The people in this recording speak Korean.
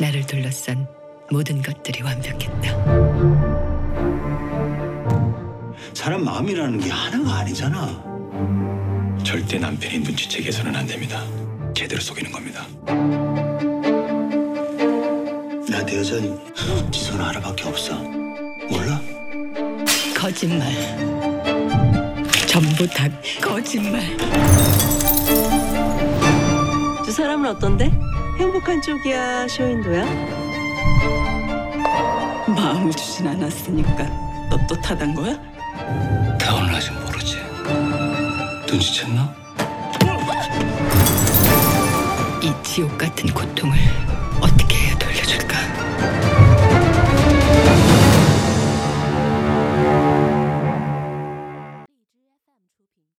나를 둘러싼 모든 것들이 완벽했다. 사람 마음이라는 게 하나가 아니잖아. 절대 남편이 눈치채게서는 안 됩니다. 제대로 속이는 겁니다. 나 내 여자는 지선 하나밖에 없어. 몰라? 거짓말. 전부 다 거짓말. 두 사람은 어떤데? 행복한 쪽이야, 쇼인도야? 마음을 주진 않았으니까 너또 타단 거야? 다 오늘 아직 모르지. 눈치챘나? 이 지옥 같은 고통을 어떻게?